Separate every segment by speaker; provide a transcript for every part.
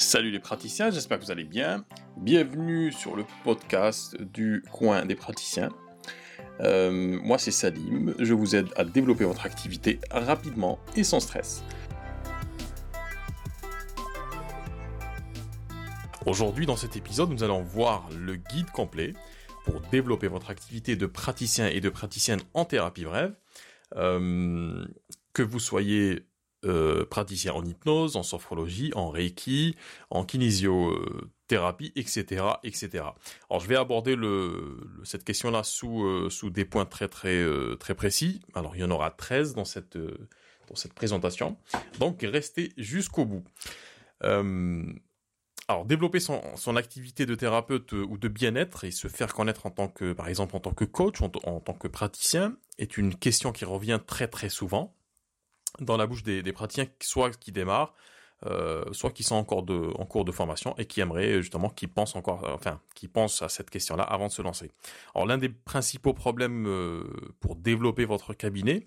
Speaker 1: Salut les praticiens, j'espère que vous allez bien. Bienvenue sur le podcast du coin des praticiens. Euh, moi c'est Salim, je vous aide à développer votre activité rapidement et sans stress. Aujourd'hui dans cet épisode nous allons voir le guide complet pour développer votre activité de praticien et de praticienne en thérapie brève. Euh, que vous soyez euh, praticien en hypnose, en sophrologie, en reiki, en kinésiothérapie, etc., etc. Alors je vais aborder cette question-là sous euh, sous des points très très euh, très précis. Alors il y en aura 13 dans cette dans cette présentation. Donc restez jusqu'au bout. alors développer son, son activité de thérapeute ou de bien-être et se faire connaître en tant que par exemple en tant que coach, en tant que praticien est une question qui revient très très souvent dans la bouche des, des praticiens, soit qui démarrent, euh, soit qui sont encore en cours de formation et qui aimeraient justement, qui pensent encore, euh, enfin, qui pensent à cette question-là avant de se lancer. Alors l'un des principaux problèmes euh, pour développer votre cabinet,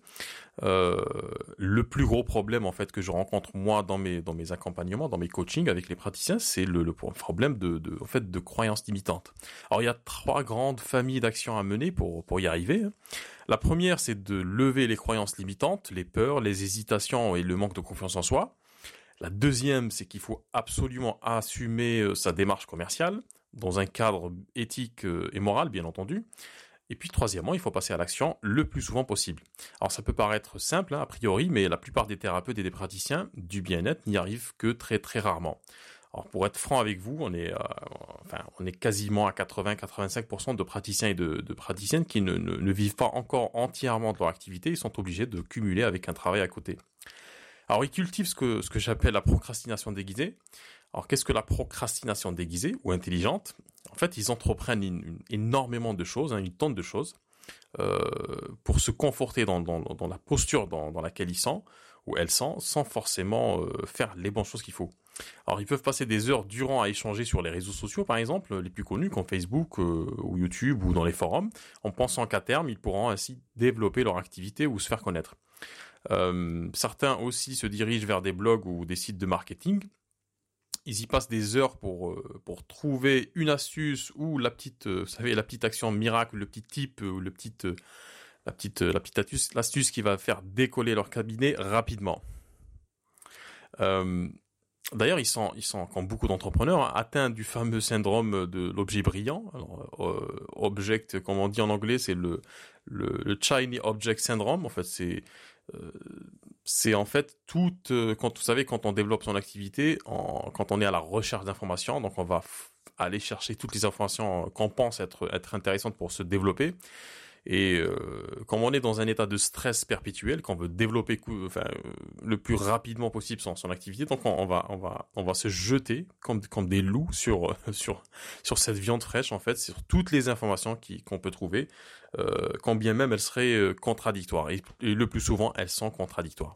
Speaker 1: le plus gros problème en fait que je rencontre moi dans mes accompagnements, dans mes coachings avec les praticiens, c'est le, problème de, en fait de croyances limitantes. Alors il y a trois grandes familles d'actions à mener pour pour y arriver. Hein. La première, c'est de lever les croyances limitantes, les peurs, les hésitations et le manque de confiance en soi. La deuxième, c'est qu'il faut absolument assumer euh, sa démarche commerciale dans un cadre éthique euh, et moral, bien entendu. Et puis troisièmement, il faut passer à l'action le plus souvent possible. Alors ça peut paraître simple hein, a priori, mais la plupart des thérapeutes et des praticiens du bien-être n'y arrivent que très très rarement. Alors pour être franc avec vous, on est, euh, enfin, on est quasiment à 80-85% de praticiens et de, praticiennes qui ne, ne, ne, vivent pas encore entièrement de leur activité, ils sont obligés de cumuler avec un travail à côté. Alors ils cultivent ce que, j'appelle la procrastination déguisée. Alors qu'est-ce que la procrastination déguisée ou intelligente? En fait, ils entreprennent énormément de choses, hein, une tonne de choses, euh, pour se conforter dans, la posture dans, dans, laquelle ils sont, ou elles sont, sans forcément euh, faire les bonnes choses qu'il faut. Alors ils peuvent passer des heures durant à échanger sur les réseaux sociaux, par exemple, les plus connus comme Facebook euh, ou YouTube ou dans les forums, en pensant qu'à terme, ils pourront ainsi développer leur activité ou se faire connaître. Euh, certains aussi se dirigent vers des blogs ou des sites de marketing. Ils y passent des heures pour euh, pour trouver une astuce ou la petite, euh, vous savez, la petite action miracle, le petit tip ou le petit la petite la petite astuce, l'astuce qui va faire décoller leur cabinet rapidement. D'ailleurs, ils sont, ils sont, comme beaucoup d'entrepreneurs, hein, atteints du fameux syndrome de l'objet brillant. Object, comme on dit en anglais, c'est le, le, le shiny object syndrome. En fait, c'est c'est en fait tout euh, quand vous savez quand on développe son activité, quand on est à la recherche d'informations, donc on va aller chercher toutes les informations qu'on pense être intéressantes pour se développer. Et euh, comme on est dans un état de stress perpétuel, qu'on veut développer euh, le plus rapidement possible son, son activité, donc on, va on va on va se jeter comme comme des loups sur sur sur cette viande fraîche en fait, sur toutes les informations qui qu'on peut trouver, euh, quand bien même elles seraient euh, contradictoires. Et, le plus souvent, elles sont contradictoires.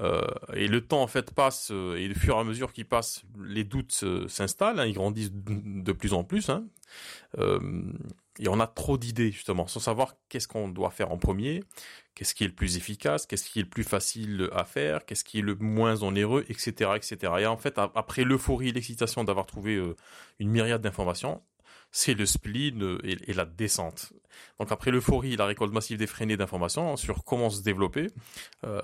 Speaker 1: Euh, et le temps en fait passe euh, et au fur et à mesure qu'il passe, les doutes s'installent, hein, ils grandissent de plus en plus. Hein. Euh, et on a trop d'idées justement, sans savoir qu'est-ce qu'on doit faire en premier, qu'est-ce qui est le plus efficace, qu'est-ce qui est le plus facile à faire, qu'est-ce qui est le moins onéreux, etc., etc. Et en fait, après l'euphorie et l'excitation d'avoir trouvé euh, une myriade d'informations, c'est le spleen et, et, la descente. Donc après l'euphorie, la récolte massive défrénée d'informations sur comment se développer, euh,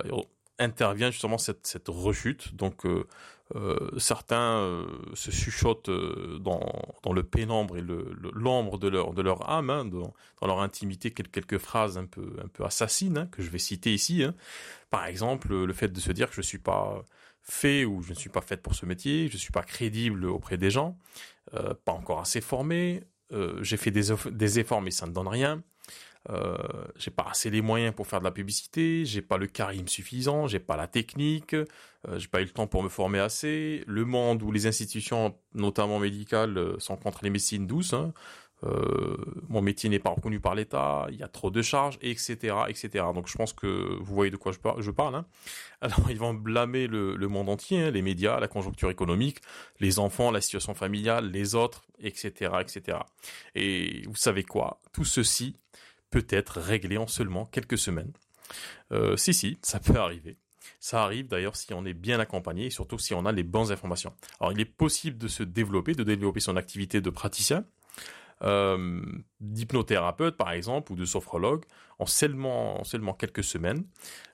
Speaker 1: intervient justement cette, cette rechute. Donc euh, euh, certains euh, se chuchotent dans, dans le pénombre et le l'ombre de leur de leur âme, hein, dans, leur intimité quelques, phrases un peu un peu assassines hein, que je vais citer ici. Hein. Par exemple, le fait de se dire que je suis pas fait ou je ne suis pas faite pour ce métier, je suis pas crédible auprès des gens, pas encore assez formé, j'ai fait des efforts mais ça ne donne rien. Euh, j'ai pas assez les moyens pour faire de la publicité, j'ai pas le charisme suffisant, j'ai pas la technique, euh, j'ai pas eu le temps pour me former assez. Le monde où les institutions, notamment médicales, euh, sont contre les médecines douces. Hein. Euh, mon métier n'est pas reconnu par l'État, il y a trop de charges, etc., etc. Donc je pense que vous voyez de quoi je, par je parle. Hein. Alors ils vont blâmer le, monde entier, hein, les médias, la conjoncture économique, les enfants, la situation familiale, les autres, etc., etc. Et vous savez quoi? Tout ceci peut être réglé en seulement quelques semaines. Euh, si, si, ça peut arriver. Ça arrive d'ailleurs si on est bien accompagné et surtout si on a les bonnes informations. Alors il est possible de se développer, de développer son activité de praticien, euh, d'hypnothérapeute par exemple ou de sophrologue en seulement, en seulement quelques semaines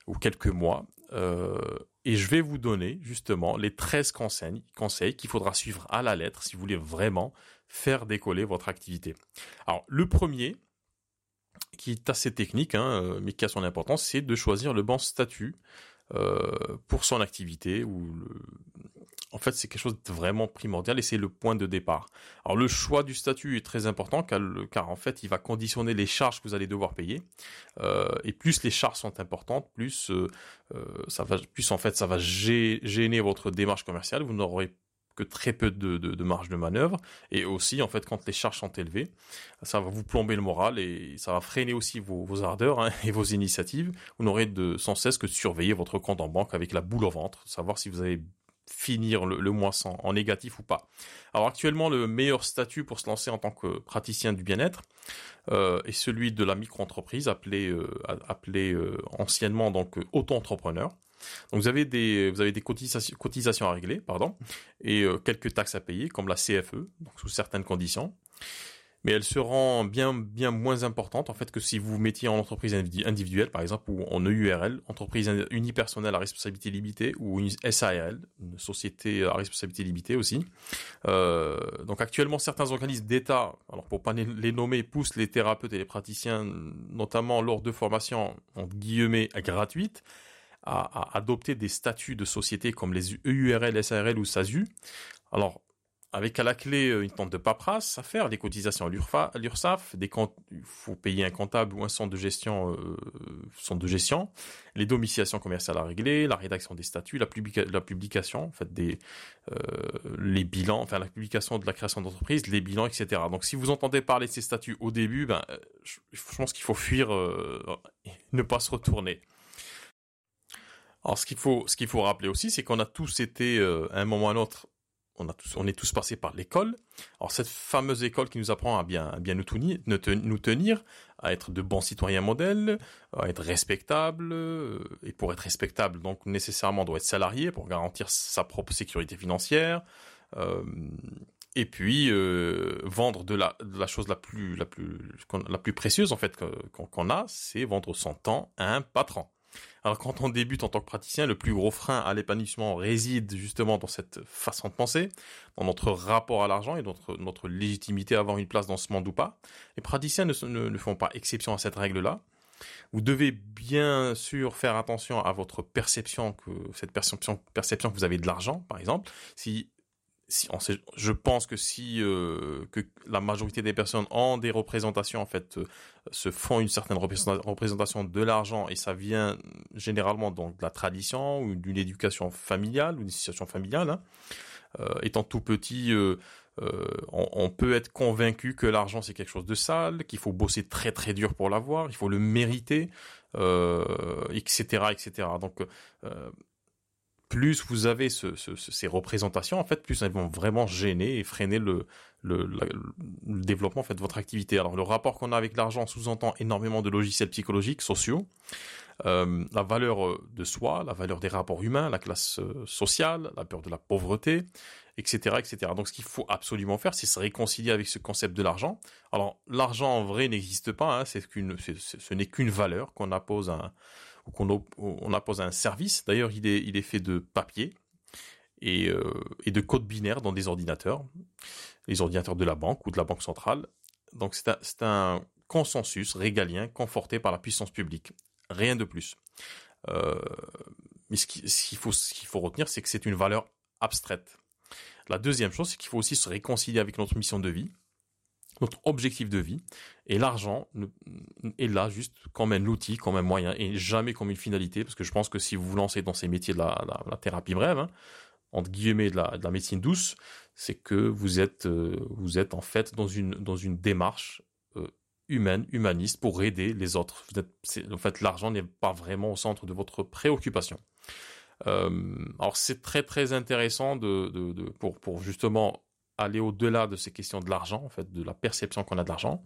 Speaker 1: ou quelques mois. Euh, et je vais vous donner justement les 13 conseils, conseils qu'il faudra suivre à la lettre si vous voulez vraiment faire décoller votre activité. Alors le premier, qui est assez technique, hein, euh, mais qui a son importance, c'est de choisir le bon statut euh, pour son activité en fait, c'est quelque chose de vraiment primordial et c'est le point de départ. Alors, le choix du statut est très important car, en fait, il va conditionner les charges que vous allez devoir payer. Euh, et plus les charges sont importantes, plus ça va, plus en fait, ça va gêner votre démarche commerciale. Vous n'aurez que très peu de, marge de manœuvre et aussi en fait quand les charges sont élevées ça va vous plomber le moral et ça va freiner aussi vos, ardeurs hein, et vos initiatives vous n'aurez de sans cesse que de surveiller votre compte en banque avec la boule au ventre savoir si vous avez finir le, mois en négatif ou pas. Alors actuellement, le meilleur statut pour se lancer en tant que praticien du bien-être euh, est celui de la micro-entreprise, appelée, euh, euh, anciennement donc auto-entrepreneur. Donc vous avez des, vous avez des cotisations, à régler, pardon, et quelques taxes à payer, comme la CFE, sous certaines conditions mais elle se rend bien bien moins importante en fait que si vous mettiez en entreprise individuelle par exemple ou en EURL, entreprise unipersonnelle à responsabilité limitée ou une SARL, une société à responsabilité limitée aussi. Euh, donc actuellement certains organismes d'État, alors pour pas les nommer, poussent les thérapeutes et les praticiens, notamment lors de formations en guillemets gratuites, à, adopter des statuts de société comme les EURL, SARL ou SASU. Alors avec à la clé euh, une tente de paperasse à faire, les cotisations à l'URSSAF, des faut payer un comptable ou un centre de gestion, euh, centre de gestion, les domiciliations commerciales à régler, la rédaction des statuts, la, la publication, en fait des euh, les bilans, enfin la publication de la création d'entreprise, les bilans, etc. Donc si vous entendez parler de ces statuts au début, ben je, pense qu'il faut fuir, ne pas se retourner. Alors ce qu'il faut, ce qu'il faut rappeler aussi, c'est qu'on a tous été à un moment ou à un autre on, a tous, on est tous passés par l'école. Alors cette fameuse école qui nous apprend à bien, bien nous, tenir, à être de bons citoyens modèles, à être respectables, euh, et pour être respectable, donc nécessairement on doit être salarié pour garantir sa propre sécurité financière, euh, et puis euh, vendre de la, la chose la plus, la plus, la plus précieuse en fait qu'on a, c'est vendre son temps à un patron. Alors quand on débute en tant que praticien, le plus gros frein à l'épanouissement réside justement dans cette façon de penser, dans notre rapport à l'argent et notre, notre légitimité à avoir une place dans ce monde ou pas. Les praticiens ne, font pas exception à cette règle-là. Vous devez bien sûr faire attention à votre perception que cette perception, perception que vous avez de l'argent, par exemple. Si je pense que si euh, que la majorité des personnes ont des représentations en fait euh, se font une certaine représentation de l'argent et ça vient généralement donc de la tradition ou d'une éducation familiale ou d'une situation familiale. Hein. Euh, étant tout petit, on, peut être convaincu que l'argent c'est quelque chose de sale, qu'il faut bosser très très dur pour l'avoir, il faut le mériter, etc., etc. Donc plus vous avez ces représentations, en fait, plus elles vont vraiment gêner et freiner le, développement en fait, de votre activité. Alors, le rapport qu'on a avec l'argent sous-entend énormément de logiciels psychologiques, sociaux, euh, la valeur euh, de soi, la valeur des rapports humains, la classe euh, sociale, la peur de la pauvreté, etc., etc. Donc, ce qu'il faut absolument faire, c'est se réconcilier avec ce concept de l'argent. Alors, l'argent en vrai n'existe pas. Hein, c'est ce n'est qu'une valeur qu'on appose à ou qu'on on un service. D'ailleurs, il est, fait de papier et, euh, de codes binaires dans des ordinateurs, les ordinateurs de la banque ou de la banque centrale. Donc c'est un, consensus régalien conforté par la puissance publique. Rien de plus. Euh, mais ce qu'il faut retenir, c'est que c'est une valeur abstraite. La deuxième chose, c'est qu'il faut aussi se réconcilier avec notre mission de vie notre objectif de vie. Et l'argent est là juste comme un outil, comme un moyen, et jamais comme une finalité, parce que je pense que si vous vous lancez dans ces métiers de la, thérapie brève, hein, entre guillemets de la, médecine douce, c'est que vous êtes, euh, vous êtes en fait dans une, dans une démarche euh, humaine, humaniste, pour aider les autres. en fait, l'argent n'est pas vraiment au centre de votre préoccupation. Euh, alors c'est très très intéressant de, pour justement aller au-delà de ces questions de l'argent, en fait, de la perception qu'on a de l'argent,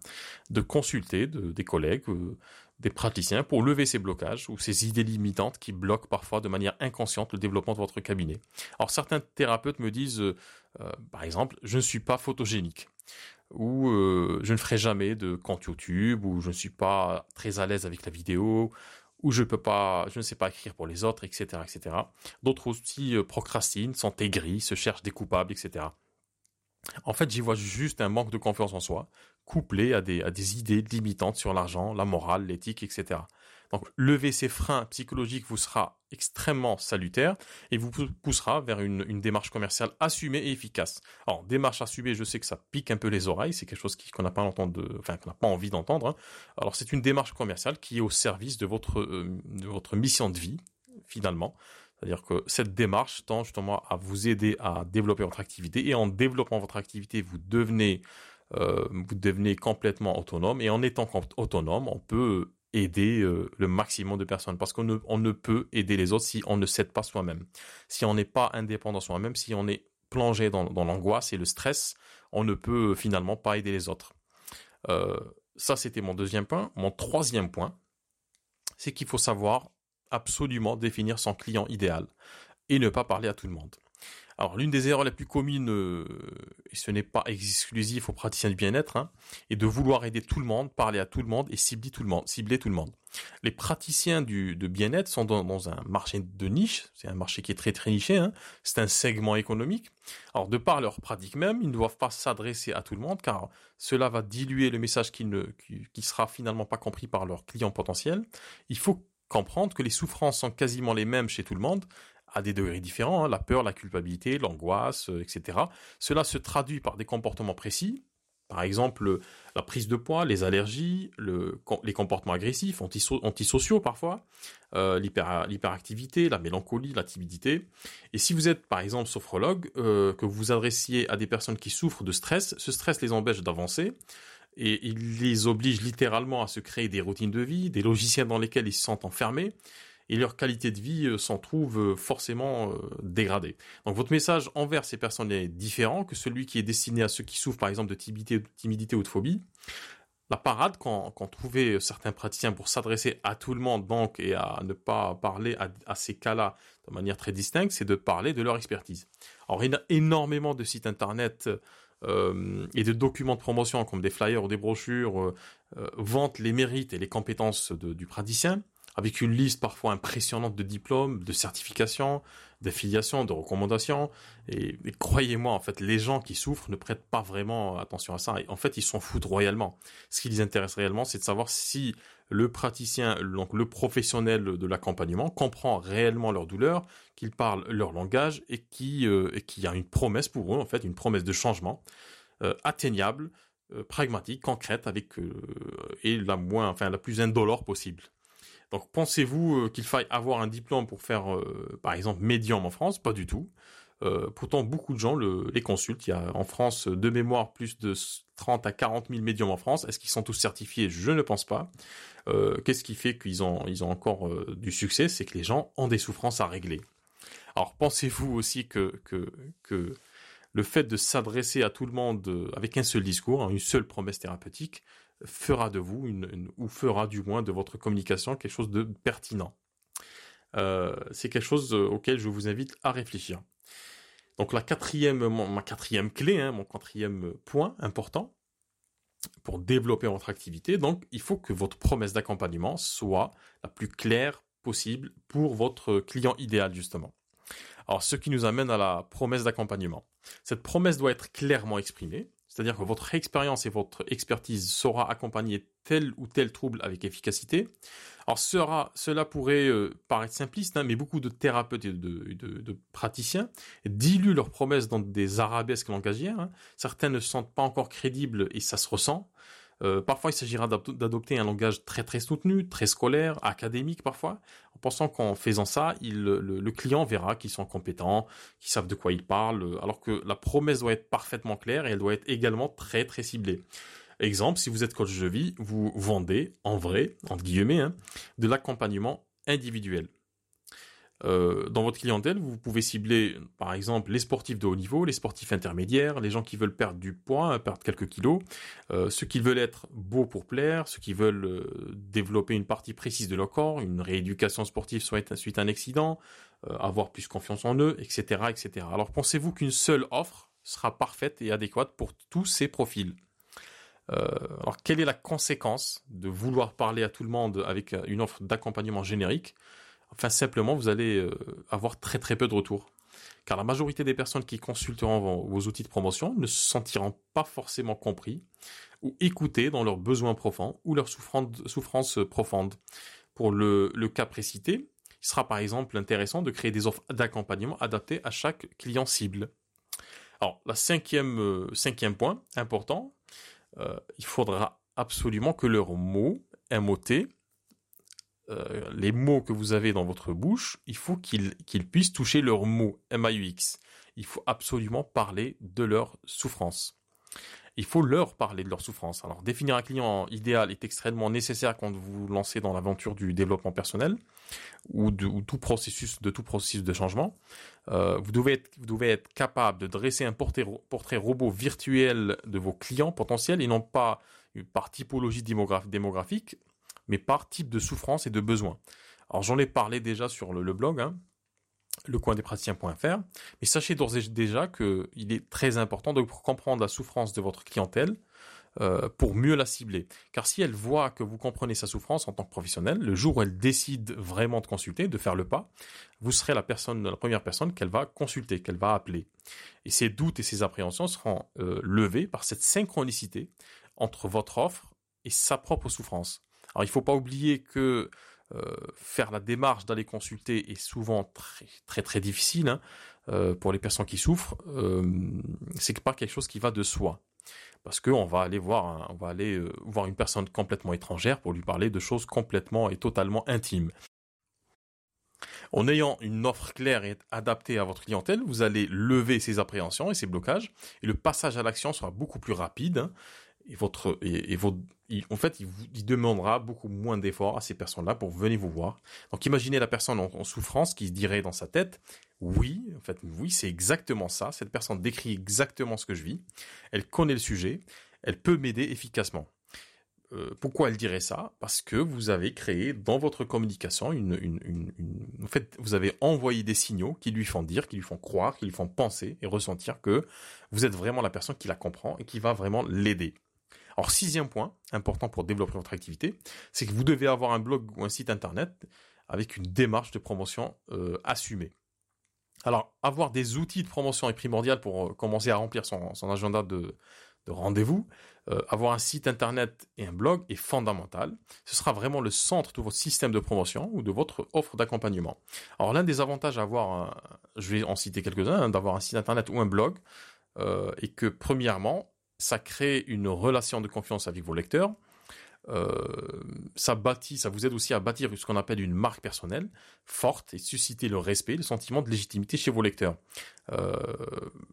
Speaker 1: de consulter de, des collègues, euh, des praticiens pour lever ces blocages ou ces idées limitantes qui bloquent parfois de manière inconsciente le développement de votre cabinet. Alors certains thérapeutes me disent, euh, euh, par exemple, je ne suis pas photogénique ou je ne ferai jamais de compte YouTube ou je ne suis pas très à l'aise avec la vidéo ou je peux pas, je ne sais pas écrire pour les autres, etc., etc. D'autres aussi procrastinent, sont aigris, se cherchent des coupables, etc. En fait, j'y vois juste un manque de confiance en soi, couplé à des, à des idées limitantes sur l'argent, la morale, l'éthique, etc. Donc, lever ces freins psychologiques vous sera extrêmement salutaire et vous poussera vers une, une démarche commerciale assumée et efficace. Alors, démarche assumée, je sais que ça pique un peu les oreilles, c'est quelque chose qu'on n'a pas, pas envie d'entendre. Hein. Alors, c'est une démarche commerciale qui est au service de votre, euh, de votre mission de vie, finalement. C'est-à-dire que cette démarche tend justement à vous aider à développer votre activité et en développant votre activité, vous devenez, euh, vous devenez complètement autonome et en étant autonome, on peut aider euh, le maximum de personnes parce qu'on ne, on ne peut aider les autres si on ne s'aide pas soi-même. Si on n'est pas indépendant soi-même, si on est plongé dans, l'angoisse et le stress, on ne peut finalement pas aider les autres. Euh, ça, c'était mon deuxième point. Mon troisième point, c'est qu'il faut savoir absolument définir son client idéal et ne pas parler à tout le monde. Alors l'une des erreurs les plus communes, euh, et ce n'est pas exclusif aux praticiens du bien-être, hein, est de vouloir aider tout le monde, parler à tout le monde et cibler tout le monde. Cibler tout le monde. Les praticiens du, bien-être sont dans, un marché de niche, c'est un marché qui est très très niché, hein, c'est un segment économique. Alors de par leur pratique même, ils ne doivent pas s'adresser à tout le monde car cela va diluer le message qui ne qui sera finalement pas compris par leurs clients potentiels. Il faut comprendre que les souffrances sont quasiment les mêmes chez tout le monde, à des degrés différents, hein, la peur, la culpabilité, l'angoisse, euh, etc. Cela se traduit par des comportements précis, par exemple la prise de poids, les allergies, le, les comportements agressifs, antisociaux parfois, euh, l'hyperactivité, la mélancolie, la timidité. Et si vous êtes par exemple sophrologue, euh, que vous vous adressiez à des personnes qui souffrent de stress, ce stress les empêche d'avancer et il les oblige littéralement à se créer des routines de vie, des logiciels dans lesquels ils se sentent enfermés, et leur qualité de vie euh, s'en trouve euh, forcément euh, dégradée. Donc votre message envers ces personnes est différent que celui qui est destiné à ceux qui souffrent par exemple de timidité, timidité ou de phobie. La parade qu'ont trouvé certains praticiens pour s'adresser à tout le monde donc et à ne pas parler à, à ces cas-là de manière très distincte, c'est de parler de leur expertise. Alors il y a énormément de sites internet et de documents de promotion comme des flyers ou des brochures euh, euh, vantent les mérites et les compétences du praticien, avec une liste parfois impressionnante de diplômes, de certifications, d'affiliations, de recommandations. Et, croyez-moi, en fait, les gens qui souffrent ne prêtent pas vraiment attention à ça. en fait, ils s'en foutent royalement. Ce qui les intéresse réellement, c'est de savoir si le praticien, donc le professionnel de l'accompagnement, comprend réellement leur douleur, qu'il parle leur langage et qui euh, qu'il y a une promesse pour eux, en fait, une promesse de changement euh, atteignable, euh, pragmatique, concrète, avec et la moins, enfin la plus indolore possible. Donc pensez-vous qu'il faille avoir un diplôme pour faire, par exemple, médium en France? Pas du tout. Pourtant, beaucoup de gens le, les consultent. Il y a en France, de mémoire, plus de 30 à 40 000 médiums en France. Est-ce qu'ils sont tous certifiés? Je ne pense pas. Euh, Qu'est-ce qui fait qu'ils ont, encore euh, du succès? C'est que les gens ont des souffrances à régler. Alors, pensez-vous aussi que, le fait de s'adresser à tout le monde euh, avec un seul discours, hein, une seule promesse thérapeutique, fera de vous, ou fera du moins de votre communication quelque chose de pertinent? C'est quelque chose auquel je vous invite à réfléchir. Donc la quatrième, ma quatrième clé, hein, mon quatrième point important pour développer votre activité, donc il faut que votre promesse d'accompagnement soit la plus claire possible pour votre client idéal justement. Alors ce qui nous amène à la promesse d'accompagnement. Cette promesse doit être clairement exprimée, c'est-à-dire que votre expérience et votre expertise saura accompagner tel ou tel trouble avec efficacité. Alors cela pourrait euh, paraître simpliste, hein, mais beaucoup de thérapeutes et de, praticiens diluent leurs promesses dans des arabesques langagières. Hein. Certains ne se sentent pas encore crédibles et ça se ressent. Euh, parfois, il s'agira d'adopter un langage très très soutenu, très scolaire, académique parfois, en pensant qu'en faisant ça, le, client verra qu'ils sont compétents, qu'ils savent de quoi ils parlent, alors que la promesse doit être parfaitement claire et elle doit être également très très ciblée. Exemple, si vous êtes coach de vie, vous vendez en vrai, entre guillemets, hein, de l'accompagnement individuel. Euh, dans votre clientèle, vous pouvez cibler, par exemple, les sportifs de haut niveau, les sportifs intermédiaires, les gens qui veulent perdre du poids, perdre quelques kilos, euh, ceux qui veulent être beaux pour plaire, ceux qui veulent euh, développer une partie précise de leur corps, une rééducation sportive suite à un accident, avoir plus confiance en eux, etc., etc. Alors, pensez-vous qu'une seule offre sera parfaite et adéquate pour tous ces profils? Alors, quelle est la conséquence de vouloir parler à tout le monde avec une offre d'accompagnement générique? Enfin, simplement, vous allez euh, avoir très très peu de retours. Car la majorité des personnes qui consulteront vos, outils de promotion ne se sentiront pas forcément compris ou écoutés dans leurs besoins profonds ou leurs souffrances profondes. Pour le, cas précité, il sera par exemple intéressant de créer des offres d'accompagnement adaptées à chaque client cible. Alors, la cinquième, euh, cinquième point important, euh, il faudra absolument que leurs mots, MOT, euh, les mots que vous avez dans votre bouche, il faut qu'ils puissent toucher leurs mots, M-A-U-X. Il faut absolument parler de leur souffrance. Il faut leur parler de leur souffrance. Alors, définir un client idéal est extrêmement nécessaire quand vous vous lancez dans l'aventure du développement personnel ou de tout processus de tout processus de changement. Euh, vous, devez être, vous devez être capable de dresser un portrait, portrait robot virtuel de vos clients potentiels et non pas par typologie démographique, mais par type de souffrance et de besoin. Alors j'en ai parlé déjà sur le, blog, hein, lecoindespraticiens.fr, mais sachez d'ores et déjà qu'il est très important de comprendre la souffrance de votre clientèle euh, pour mieux la cibler. Car si elle voit que vous comprenez sa souffrance en tant que professionnel, le jour où elle décide vraiment de consulter, de faire le pas, vous serez la première personne qu'elle va consulter, qu'elle va appeler. Et ses doutes et ses appréhensions seront euh, levés par cette synchronicité entre votre offre et sa propre souffrance. Alors il ne faut pas oublier que euh, faire la démarche d'aller consulter est souvent très très difficile hein, euh, pour les personnes qui souffrent. Euh, c'est pas quelque chose qui va de soi, parce qu'on va aller voir, on va aller euh, voir une personne complètement étrangère pour lui parler de choses complètement et totalement intimes. En ayant une offre claire et adaptée à votre clientèle, vous allez lever ses appréhensions et ses blocages, et le passage à l'action sera beaucoup plus rapide. Et votre et, en fait, il, demandera beaucoup moins d'efforts à ces personnes-là pour venir vous voir. Donc, imaginez la personne en, souffrance qui dirait dans sa tête, oui, en fait, oui, c'est exactement ça. Cette personne décrit exactement ce que je vis. Elle connaît le sujet. Elle peut m'aider efficacement. Euh, pourquoi elle dirait ça? Parce que vous avez créé dans votre communication une, une, une, une, en fait, vous avez envoyé des signaux qui lui font dire, qui lui font croire, qui lui font penser et ressentir que vous êtes vraiment la personne qui la comprend et qui va vraiment l'aider. Alors, sixième point, important pour développer votre activité, c'est que vous devez avoir un blog ou un site internet avec une démarche de promotion euh, assumée. Alors, avoir des outils de promotion est primordial pour euh, commencer à remplir son, agenda de, rendez-vous. Euh, avoir un site internet et un blog est fondamental. Ce sera vraiment le centre de votre système de promotion ou de votre offre d'accompagnement. Alors, l'un des avantages à avoir, je vais en citer quelques-uns, hein, d'avoir un site internet ou un blog, est que premièrement, ça crée une relation de confiance avec vos lecteurs. Euh, ça ça vous aide aussi à bâtir ce qu'on appelle une marque personnelle forte et susciter le respect, le sentiment de légitimité chez vos lecteurs. Euh,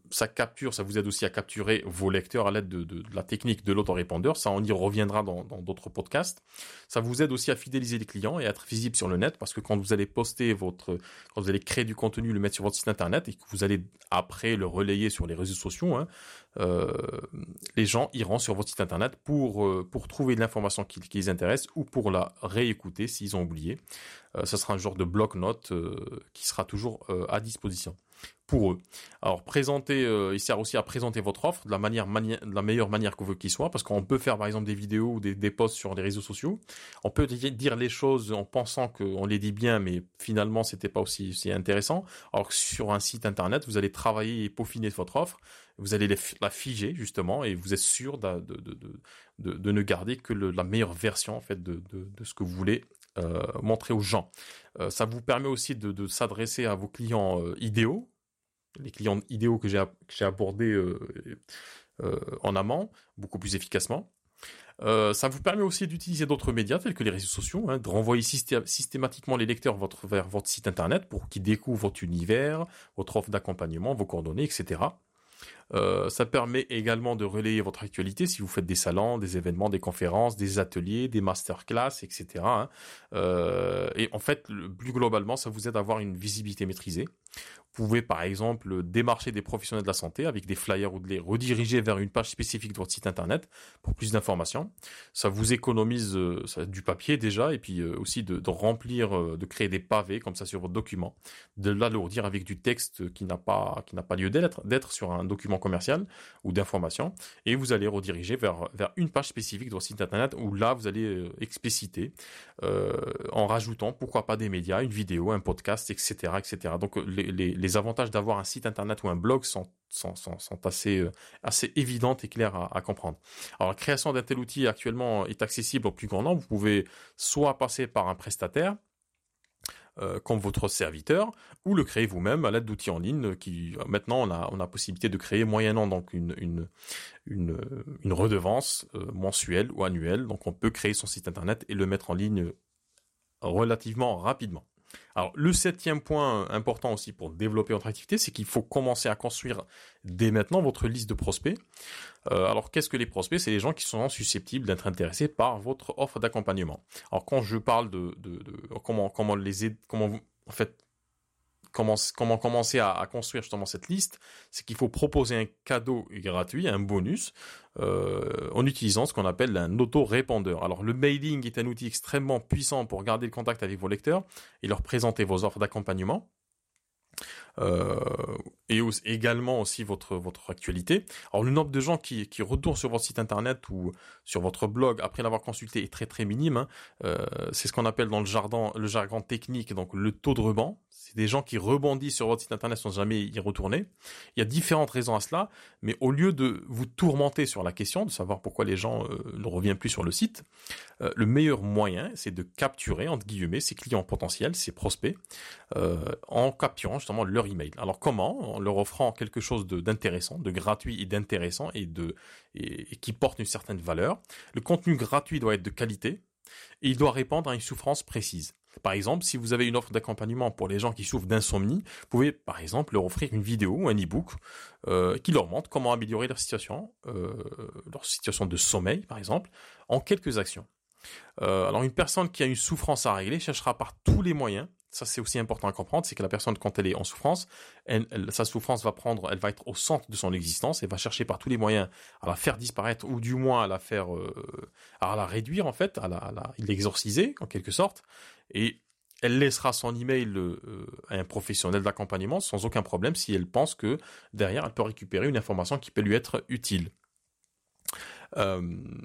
Speaker 1: ça capture, ça vous aide aussi à capturer vos lecteurs à l'aide de, la technique de l'autorépondeur. Ça, on y reviendra dans d'autres podcasts. Ça vous aide aussi à fidéliser les clients et à être visible sur le net parce que quand vous allez poster votre, quand vous allez créer du contenu, le mettre sur votre site internet et que vous allez après le relayer sur les réseaux sociaux, hein, euh, les gens iront sur votre site internet pour, euh, pour trouver de l'information qui, les intéresse ou pour la réécouter s'ils ont oublié. Euh, ce sera un genre de bloc-notes qui sera toujours à disposition pour eux. Alors présenter, il sert aussi à présenter votre offre de la manière, de la meilleure manière que vous qu'il soit, parce qu'on peut faire par exemple des vidéos ou des, posts sur les réseaux sociaux. On peut dire les choses en pensant qu'on les dit bien, mais finalement c'était pas aussi, intéressant. Alors que sur un site internet, vous allez travailler et peaufiner votre offre vous allez la figer justement et vous êtes sûr de, de, ne garder que la meilleure version en fait de, ce que vous voulez euh, montrer aux gens. Euh, ça vous permet aussi de, s'adresser à vos clients euh, idéaux, les clients idéaux que j'ai abordés en amont, beaucoup plus efficacement. ça vous permet aussi d'utiliser d'autres médias tels que les réseaux sociaux, hein, de renvoyer systématiquement les lecteurs vers votre site internet pour qu'ils découvrent votre univers, votre offre d'accompagnement, vos coordonnées, etc. Euh, ça permet également de relayer votre actualité si vous faites des salons, des événements, des conférences, des ateliers, des masterclass, etc. Hein. Euh, et en fait, plus globalement, ça vous aide à avoir une visibilité maîtrisée. Pouvez par exemple démarcher des professionnels de la santé avec des flyers ou de les rediriger vers une page spécifique de votre site internet pour plus d'informations. Ça vous économise euh, du papier déjà et puis euh, aussi de, remplir, euh, de créer des pavés comme ça sur votre document, de l'alourdir avec du texte qui n'a pas qui n'a pas lieu d'être sur un document commercial ou d'information et vous allez rediriger vers vers une page spécifique de votre site internet où là vous allez expliciter en rajoutant pourquoi pas des médias, une vidéo, un podcast, etc., etc. Donc les les avantages d'avoir un site internet ou un blog sont, assez, euh, assez évidentes et clairs à, comprendre. Alors, la création d'un tel outil actuellement est accessible au plus grand nombre. Vous pouvez soit passer par un prestataire, euh, comme votre serviteur, ou le créer vous-même à l'aide d'outils en ligne qui maintenant on a on a possibilité de créer moyennant donc une redevance euh, mensuelle ou annuelle. Donc on peut créer son site internet et le mettre en ligne relativement rapidement. Alors, le septième point important aussi pour développer votre activité, c'est qu'il faut commencer à construire dès maintenant votre liste de prospects. Euh, alors, qu'est-ce que les prospects? C'est les gens qui sont susceptibles d'être intéressés par votre offre d'accompagnement. Alors, quand je parle de, comment, comment les comment vous, en fait, comment, commencer à, construire justement cette liste, c'est qu'il faut proposer un cadeau gratuit, un bonus, euh, en utilisant ce qu'on appelle un auto-répondeur. Alors le mailing est un outil extrêmement puissant pour garder le contact avec vos lecteurs et leur présenter vos offres d'accompagnement. Euh, et également aussi votre votre actualité. Alors le nombre de gens qui, qui retournent sur votre site internet ou sur votre blog après l'avoir consulté est très très minime. Hein. Euh, c'est ce qu'on appelle dans le jargon le jargon technique donc le taux de rebond. C'est des gens qui rebondissent sur votre site internet sans jamais y retourner. Il y a différentes raisons à cela, mais au lieu de vous tourmenter sur la question de savoir pourquoi les gens euh, ne reviennent plus sur le site, le meilleur moyen c'est de capturer entre guillemets ces clients potentiels, ces prospects, en capturant justement leur email. Alors comment En leur offrant quelque chose d'intéressant, de, gratuit et d'intéressant et de qui porte une certaine valeur. Le contenu gratuit doit être de qualité et il doit répondre à une souffrance précise. Par exemple, si vous avez une offre d'accompagnement pour les gens qui souffrent d'insomnie, vous pouvez par exemple leur offrir une vidéo ou un e-book euh, qui leur montre comment améliorer leur situation, euh, leur situation de sommeil par exemple, en quelques actions. Euh, alors une personne qui a une souffrance à régler cherchera par tous les moyens ça c'est aussi important à comprendre, c'est que la personne quand elle est en souffrance, sa souffrance va prendre, elle va être au centre de son existence et va chercher par tous les moyens à la faire disparaître ou du moins à la faire, euh, à la réduire en fait, à la, l'exorciser en quelque sorte. Et elle laissera son email euh, à un professionnel d'accompagnement sans aucun problème si elle pense que derrière elle peut récupérer une information qui peut lui être utile. Euh,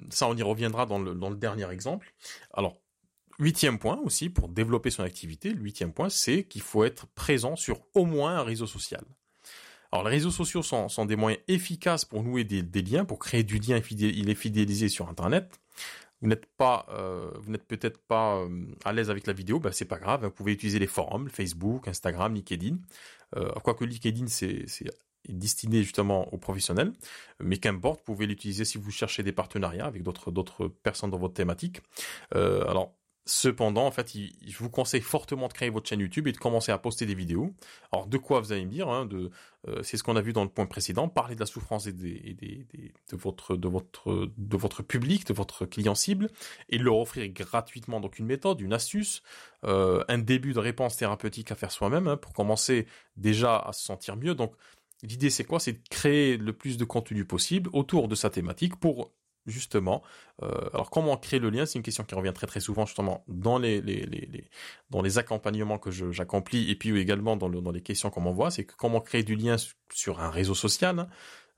Speaker 1: ça, on y reviendra dans le, dans le dernier exemple. Alors, Huitième point aussi, pour développer son activité, le huitième point, c'est qu'il faut être présent sur au moins un réseau social. Alors les réseaux sociaux sont, des moyens efficaces pour nouer des, liens, pour créer du lien, il est fidélisé sur Internet. Vous n'êtes pas, euh, vous n'êtes peut-être pas euh, à l'aise avec la vidéo, ben c'est pas grave. Vous pouvez utiliser les forums, Facebook, Instagram, LinkedIn. Euh, quoique LinkedIn c'est destiné justement aux professionnels, mais qu'importe, vous pouvez l'utiliser si vous cherchez des partenariats avec d'autres d'autres personnes dans votre thématique. alors Cependant, en fait, je vous conseille fortement de créer votre chaîne YouTube et de commencer à poster des vidéos. Alors, de quoi vous allez me dire hein, euh, C'est ce qu'on a vu dans le point précédent. Parler de la souffrance de votre public, de votre client cible, et leur offrir gratuitement donc une méthode, une astuce, euh, un début de réponse thérapeutique à faire soi-même hein, pour commencer déjà à se sentir mieux. Donc, l'idée c'est quoi? C'est de créer le plus de contenu possible autour de sa thématique pour justement. Euh, alors comment créer le lien C'est une question qui revient très très souvent justement dans les, dans les accompagnements que j'accomplis et puis également dans, dans les questions qu'on m'envoie. C'est comment créer du lien sur un réseau social. Hein.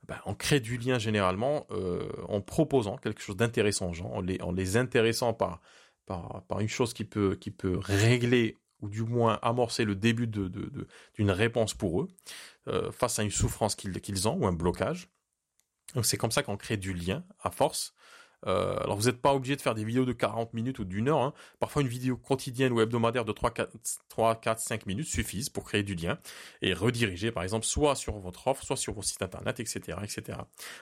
Speaker 1: Ben, on crée du lien généralement euh, en proposant quelque chose d'intéressant aux gens, en les, en les intéressant par, par, par une chose qui peut, qui peut régler ou du moins amorcer le début de, d'une réponse pour eux euh, face à une souffrance qu'ils, qu'ils ont ou un blocage. Donc c'est comme ça qu'on crée du lien à force. Euh, alors vous n'êtes pas obligé de faire des vidéos de 40 minutes ou d'une heure. Hein. Parfois une vidéo quotidienne ou hebdomadaire de 3, 4, 3, 4, 5 minutes suffisent pour créer du lien et rediriger par exemple soit sur votre offre, soit sur vos sites internet, etc. etc.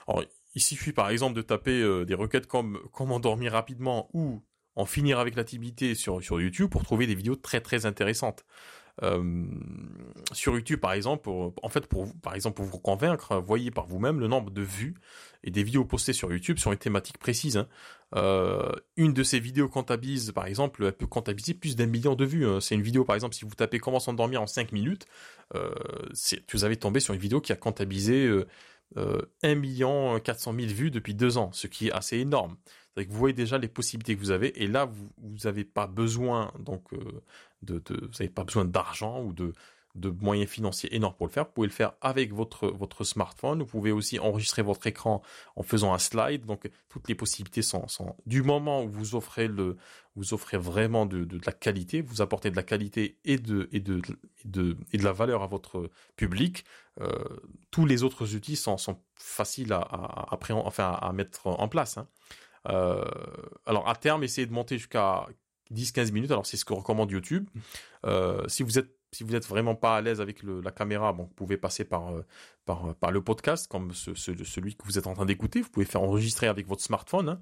Speaker 1: Alors il suffit par exemple de taper euh, des requêtes comme comment dormir rapidement? ou en finir avec l'activité sur, sur YouTube pour trouver des vidéos très très intéressantes. Sur YouTube, par exemple, en fait, pour par exemple pour vous convaincre, voyez par vous-même le nombre de vues et des vidéos postées sur YouTube sur une thématique précise. Hein. Euh, une de ces vidéos comptabilise, par exemple, elle peut comptabiliser plus d'un million de vues. Hein. C'est une vidéo, par exemple, si vous tapez comment s'endormir en 5 minutes, euh, vous avez tombé sur une vidéo qui a comptabilisé euh, 1 million 400 000 vues depuis deux ans, ce qui est assez énorme. Que vous voyez déjà les possibilités que vous avez, et là, vous n'avez pas besoin donc euh, de, vous n'avez pas besoin d'argent ou de moyens financiers énormes pour le faire. Vous pouvez le faire avec votre, smartphone. Vous pouvez aussi enregistrer votre écran en faisant un slide. Donc, toutes les possibilités sont, du moment où vous offrez le, vous offrez vraiment de, la qualité, vous apportez de la qualité et de, et de, et de la valeur à votre public. Euh, tous les autres outils sont, faciles à, à, à, enfin, à mettre en place. Hein. Euh, alors, à terme, essayez de monter jusqu'à 10-15 minutes. Alors, c'est ce que recommande YouTube. Euh, si vous êtes si vous êtes vraiment pas à l'aise avec la caméra, bon, vous pouvez passer par, euh, par, le podcast, comme ce, celui que vous êtes en train d'écouter. Vous pouvez faire enregistrer avec votre smartphone hein,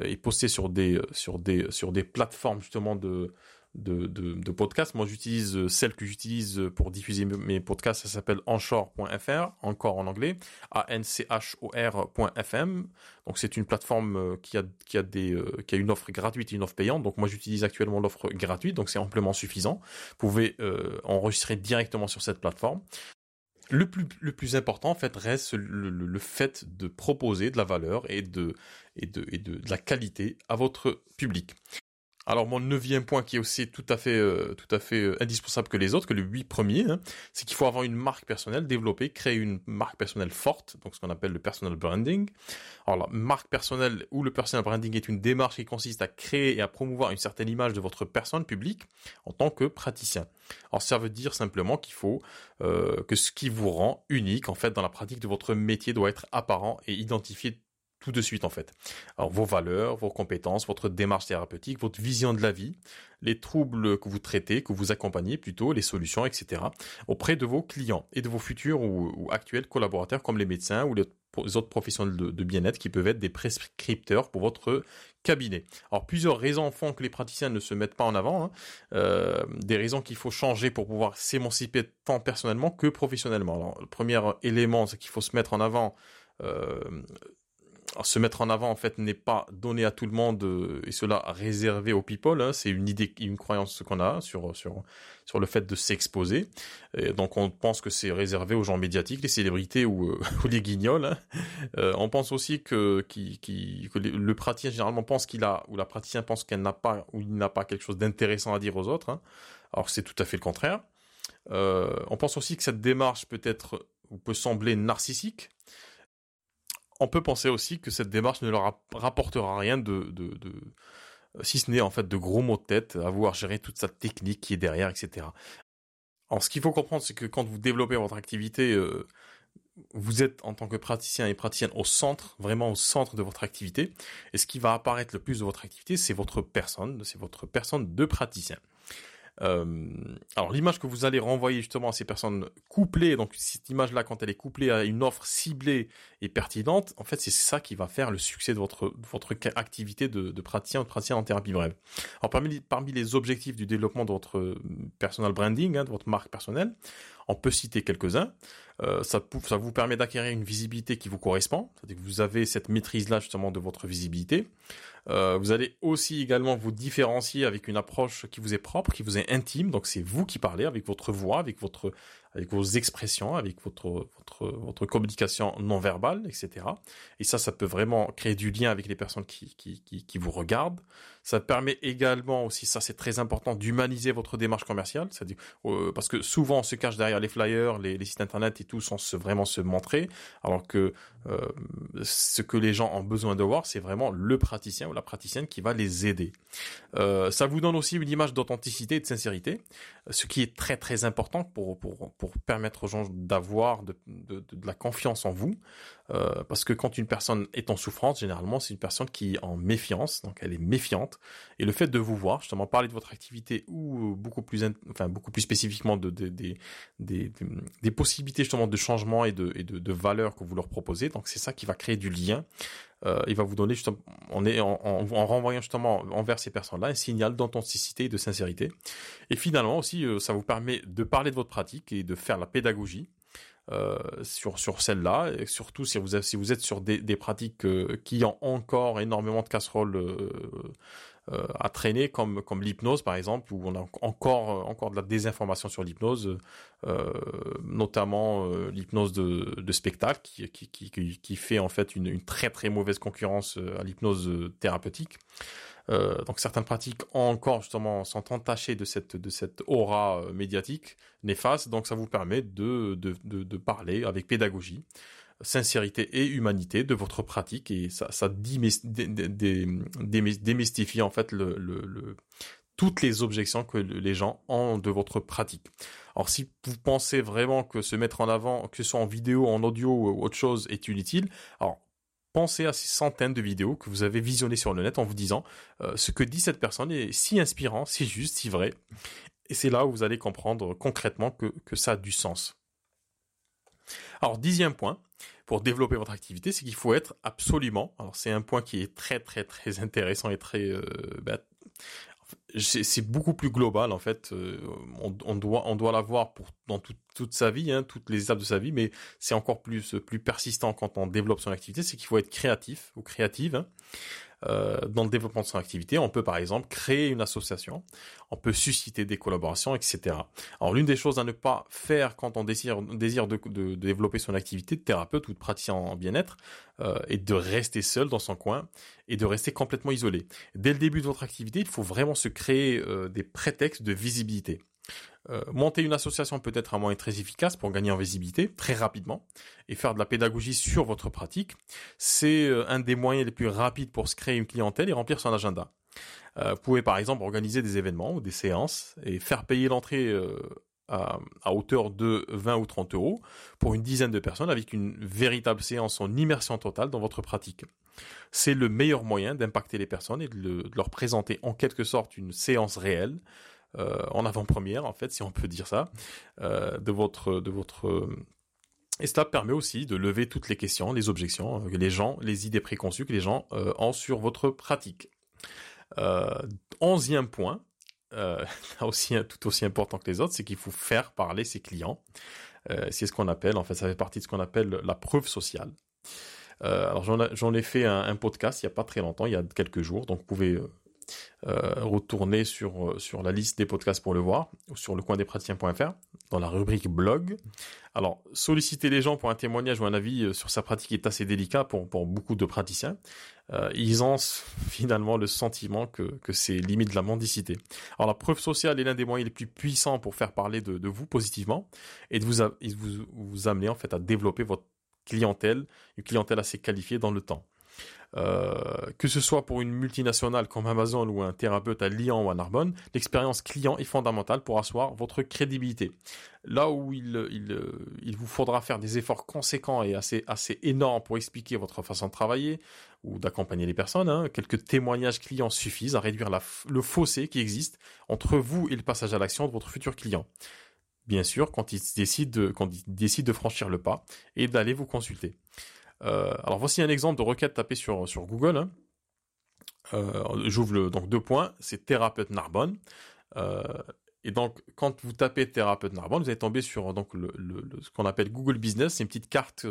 Speaker 1: et poster sur des, sur des, sur des plateformes justement de, de, de, podcasts. Moi, j'utilise euh, celle que j'utilise pour diffuser mes podcasts. Ça s'appelle Anchor.fr, encore en anglais, A-N-C-H-O-R.fm. Donc, c'est une plateforme euh, qui a, qui a des, euh, qui a une offre gratuite et une offre payante. Donc, moi, j'utilise actuellement l'offre gratuite. Donc, c'est amplement suffisant. Vous pouvez enregistrer directement sur cette plateforme. Le plus, le plus important, en fait, reste le, le, fait de proposer de la valeur et de, et de, et de, de la qualité à votre public. Alors mon neuvième point qui est aussi tout à fait, euh, euh, indispensable que les autres, que les huit premiers, hein, c'est qu'il faut avoir une marque personnelle développée, créer une marque personnelle forte, donc ce qu'on appelle le personal branding. Alors la marque personnelle ou le personal branding est une démarche qui consiste à créer et à promouvoir une certaine image de votre personne publique en tant que praticien. Alors ça veut dire simplement qu'il faut euh, que ce qui vous rend unique en fait dans la pratique de votre métier doit être apparent et identifié tout de suite en fait. Alors vos valeurs, vos compétences, votre démarche thérapeutique, votre vision de la vie, les troubles que vous traitez, que vous accompagnez plutôt, les solutions, etc. auprès de vos clients et de vos futurs ou, actuels collaborateurs comme les médecins ou les autres professionnels de, bien-être qui peuvent être des prescripteurs pour votre cabinet. Alors plusieurs raisons font que les praticiens ne se mettent pas en avant, hein. euh, des raisons qu'il faut changer pour pouvoir s'émanciper tant personnellement que professionnellement. Alors le premier élément, c'est qu'il faut se mettre en avant euh, se mettre en avant en fait n'est pas donné à tout le monde euh, et cela réservé aux people. Hein. c'est une idée, une croyance qu'on a sur sur sur le fait de s'exposer. donc on pense que c'est réservé aux gens médiatiques, les célébrités ou, euh, les guignols. Hein. Euh, on pense aussi que qui, qui que le praticien généralement pense qu'il a ou la praticienne pense qu'elle n'a pas ou il n'a pas quelque chose d'intéressant à dire aux autres. Hein. Alors c'est tout à fait le contraire. on pense aussi que cette démarche peut être ou peut sembler narcissique on peut penser aussi que cette démarche ne leur rapportera rien de, si ce n'est en fait de gros mots de tête, à vouloir gérer toute cette technique qui est derrière, etc. Alors ce qu'il faut comprendre, c'est que quand vous développez votre activité, euh, vous êtes en tant que praticien et praticienne au centre, vraiment au centre de votre activité. Et ce qui va apparaître le plus de votre activité, c'est votre personne, c'est votre personne de praticien. Euh, alors l'image que vous allez renvoyer justement à ces personnes couplées, donc cette image-là quand elle est couplée à une offre ciblée et pertinente, en fait c'est ça qui va faire le succès de votre, votre activité de, praticien de praticien en thérapie brève. Alors parmi, parmi les objectifs du développement de votre personal branding, hein, de votre marque personnelle, on peut citer quelques-uns. Euh, ça, vous permet d'acquérir une visibilité qui vous correspond, c'est-à-dire que vous avez cette maîtrise-là justement de votre visibilité. Euh, vous allez aussi également vous différencier avec une approche qui vous est propre, qui vous est intime. Donc c'est vous qui parlez avec votre voix, avec votre avec vos expressions, avec votre, votre, votre communication non verbale, etc. Et ça, ça peut vraiment créer du lien avec les personnes qui, qui, qui, vous regardent. Ça permet également aussi, ça c'est très important, d'humaniser votre démarche commerciale, c'est-à-dire euh, parce que souvent on se cache derrière les flyers, les, sites internet et tout sans vraiment se montrer, alors que euh, ce que les gens ont besoin de voir, c'est vraiment le praticien ou la praticienne qui va les aider. Euh, ça vous donne aussi une image d'authenticité et de sincérité, ce qui est très très important pour, pour, pour permettre aux gens d'avoir de, de, de, la confiance en vous. Euh, parce que quand une personne est en souffrance, généralement, c'est une personne qui est en méfiance, donc elle est méfiante. Et le fait de vous voir, justement, parler de votre activité ou beaucoup plus, enfin, beaucoup plus spécifiquement de, de, des, des, possibilités justement de changement et de, et de, de valeur que vous leur proposez. Donc c'est ça qui va créer du lien il va vous donner justement, en, en, en, renvoyant justement envers ces personnes-là un signal d'authenticité et de sincérité. Et finalement aussi, ça vous permet de parler de votre pratique et de faire la pédagogie. Euh, sur sur celle-là, et surtout si vous si vous êtes sur des, pratiques euh, qui ont encore énormément de casseroles euh, à traîner, comme comme l'hypnose par exemple, où on a encore encore de la désinformation sur l'hypnose, notamment l'hypnose de, de spectacle qui, qui, qui, qui fait en fait une, une très très mauvaise concurrence à l'hypnose thérapeutique. Euh, donc certaines pratiques encore justement sont entachées de cette aura euh, médiatique néfaste. Donc ça vous permet de parler avec pédagogie, sincérité et humanité de votre pratique et ça ça démystifie en fait toutes les objections que les gens ont de votre pratique. Alors si vous pensez vraiment que se mettre en avant, que ce soit en vidéo, en audio ou autre chose, est inutile, alors pensez à ces centaines de vidéos que vous avez visionnées sur le net en vous disant euh, ce que dit cette personne est si inspirant, si juste, si vrai. Et c'est là où vous allez comprendre concrètement que, ça a du sens. Alors, dixième point, pour développer votre activité, c'est qu'il faut être absolument, alors c'est un point qui est très très très intéressant et très, euh, bah, c'est beaucoup plus global en fait. Euh, on, doit on doit l'avoir pour dans toute sa vie, hein, toutes les étapes de sa vie, mais c'est encore plus plus persistant quand on développe son activité. C'est qu'il faut être créatif ou créative. Hein. Euh, dans le développement de son activité. On peut par exemple créer une association, on peut susciter des collaborations, etc. Alors l'une des choses à ne pas faire quand on désire, désire de, de, développer son activité de thérapeute ou de praticien en bien-être euh, est de rester seul dans son coin et de rester complètement isolé. Dès le début de votre activité, il faut vraiment se créer euh, des prétextes de visibilité. Euh, monter une association peut être un moyen très efficace pour gagner en visibilité très rapidement et faire de la pédagogie sur votre pratique. C'est euh, un des moyens les plus rapides pour se créer une clientèle et remplir son agenda. Euh, vous pouvez par exemple organiser des événements ou des séances et faire payer l'entrée à, hauteur de 20 ou 30 euros pour une dizaine de personnes avec une véritable séance en immersion totale dans votre pratique. C'est le meilleur moyen d'impacter les personnes et de, leur présenter en quelque sorte une séance réelle en avant-première, en fait, si on peut dire ça, euh, de votre de votre et cela permet aussi de lever toutes les questions, les objections les gens, les idées préconçues que les gens euh, ont sur votre pratique. onzième point, aussi tout aussi important que les autres, c'est qu'il faut faire parler ses clients. c'est ce qu'on appelle, en fait, ça fait partie de ce qu'on appelle la preuve sociale. alors j'en ai fait un, un, podcast il n'y a pas très longtemps, il y a quelques jours, donc vous pouvez euh, retourner sur, euh, sur la liste des podcasts pour le voir, ou sur le coin des praticiens.fr, dans la rubrique blog. Alors, solliciter les gens pour un témoignage ou un avis euh, sur sa pratique est assez délicat pour, pour beaucoup de praticiens. Euh, ils ont finalement le sentiment que, que c'est limite de la mendicité. Alors, la preuve sociale est l'un des moyens les plus puissants pour faire parler de, de vous positivement et de vous, vous, vous amener en fait à développer votre clientèle, une clientèle assez qualifiée dans le temps. Euh, que ce soit pour une multinationale comme Amazon ou un thérapeute à Lyon ou à Narbonne, l'expérience client est fondamentale pour asseoir votre crédibilité. Là où il, il vous faudra faire des efforts conséquents et assez, énormes pour expliquer votre façon de travailler ou d'accompagner les personnes, hein, quelques témoignages clients suffisent à réduire le fossé qui existe entre vous et le passage à l'action de votre futur client bien sûr, quand il décide de, quand il décide de franchir le pas et d'aller vous consulter. Euh, alors voici un exemple de requête tapée sur, Google. Hein. Euh, J'ouvre donc deux points, c'est thérapeute Narbonne. Euh, et donc, quand vous tapez thérapeute Narbonne, vous allez tomber sur donc le, ce qu'on appelle Google Business. C'est une petite carte.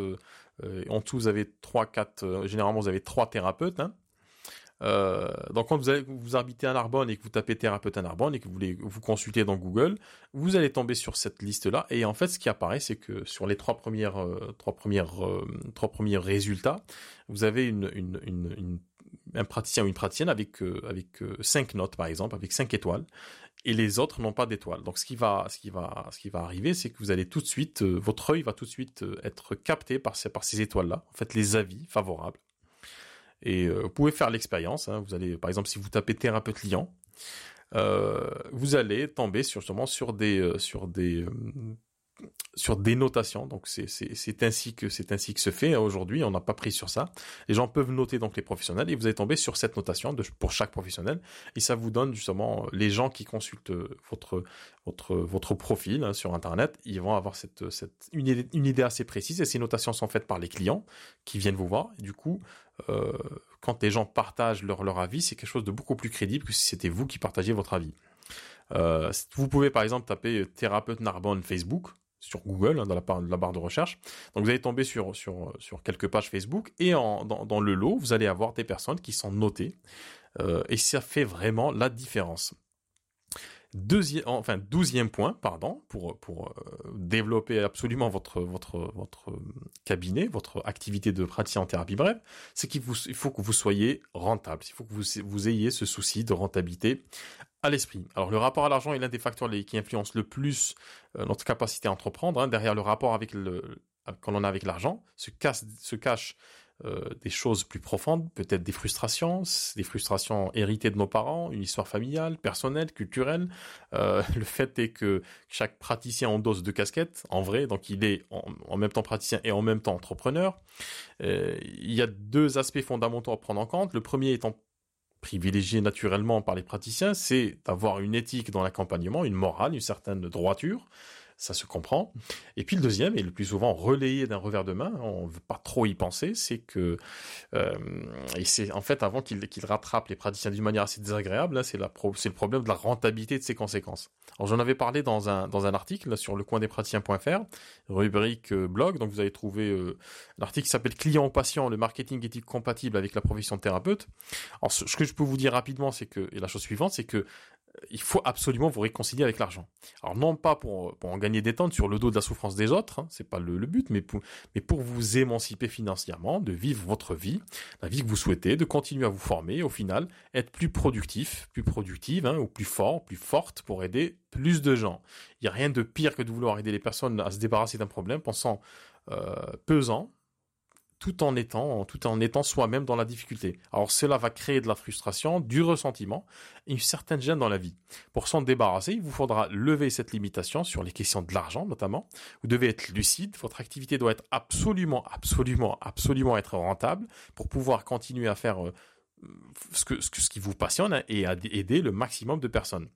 Speaker 1: En dessous, vous avez trois, quatre. Généralement, vous avez trois thérapeutes. Hein. Euh, donc quand vous, avez, vous habitez à Narbonne et que vous tapez thérapeute à Narbonne et que vous voulez vous consulter dans Google, vous allez tomber sur cette liste-là. Et en fait, ce qui apparaît, c'est que sur les trois premières, euh, trois premières, euh, trois premiers résultats, vous avez un praticien ou une praticienne avec avec cinq notes par exemple, avec cinq étoiles, et les autres n'ont pas d'étoiles. Donc ce qui va ce qui va ce qui va arriver, c'est que vous allez tout de suite, votre œil va tout de suite être capté par ces par ces étoiles là. En fait, les avis favorables et euh, vous pouvez faire l'expérience. Hein. Vous allez, par exemple, si vous tapez thérapeute client, euh, vous allez tomber sur, sur des, euh, sur des, sur des notations. Donc c'est ainsi que c'est ainsi que se fait aujourd'hui. On n'a pas pris sur ça. Les gens peuvent noter donc les professionnels et vous allez tomber sur cette notation pour chaque professionnel et ça vous donne justement les gens qui consultent votre votre votre profil hein, sur internet. Ils vont avoir cette cette une idée, assez précise et ces notations sont faites par les clients qui viennent vous voir. Du coup, euh, quand les gens partagent leur leur avis, c'est quelque chose de beaucoup plus crédible que si c'était vous qui partagiez votre avis. Euh, vous pouvez par exemple taper thérapeute Narbonne Facebook sur Google hein, dans la, barre, de recherche. Donc vous allez tomber sur, sur, sur quelques pages Facebook et dans, dans, le lot, vous allez avoir des personnes qui sont notées euh, et ça fait vraiment la différence. Deuxième, enfin douzième point, pardon, pour pour euh, développer absolument votre votre votre cabinet, votre activité de praticien en thérapie brève, c'est qu'il il faut que vous soyez rentable. Il faut que vous vous ayez ce souci de rentabilité l'esprit. Alors le rapport à l'argent est l'un des facteurs qui influence le plus euh, notre capacité à entreprendre. Hein. Derrière le rapport avec le quand on a avec l'argent se cache se cache euh, des choses plus profondes, peut-être des frustrations, des frustrations héritées de nos parents, une histoire familiale, personnelle, culturelle. Euh, le fait est que chaque praticien endosse deux casquettes, en vrai, donc il est en, même temps praticien et en même temps entrepreneur. Il y a deux aspects fondamentaux à prendre en compte. Le premier étant privilégié naturellement par les praticiens, c'est d'avoir une éthique dans l'accompagnement, une morale, une certaine droiture ça se comprend. Et puis le deuxième, et le plus souvent relayé d'un revers de main, on ne veut pas trop y penser, c'est que, euh, et c'est en fait avant qu'il rattrape les praticiens d'une manière assez désagréable, là, c'est le problème de la rentabilité de ses conséquences. Alors j'en avais parlé dans un, dans un article sur le coin des praticiens.fr, rubrique euh, blog, donc vous allez trouver euh, un article qui s'appelle Client au patient, le marketing éthique compatible avec la profession de thérapeute. Alors ce que je peux vous dire rapidement, c'est que, et la chose suivante, c'est que il faut absolument vous réconcilier avec l'argent. Alors non pas pour, en gagner des tentes sur le dos de la souffrance des autres, hein, c'est pas le, but, mais pour, mais pour vous émanciper financièrement, de vivre votre vie, la vie que vous souhaitez, de continuer à vous former, au final, être plus productif, plus productive, hein, ou plus fort, plus forte pour aider plus de gens. Il n'y a rien de pire que de vouloir aider les personnes à se débarrasser d'un problème pensant euh, pesant, tout en étant, tout en étant soi-même dans la difficulté. Alors cela va créer de la frustration, du ressentiment une certaine gêne dans la vie. Pour s'en débarrasser, il vous faudra lever cette limitation sur les questions de l'argent notamment. Vous devez être lucide, votre activité doit être absolument, absolument, absolument être rentable pour pouvoir continuer à faire ce, que, ce, qui vous passionne et à aider le maximum de personnes.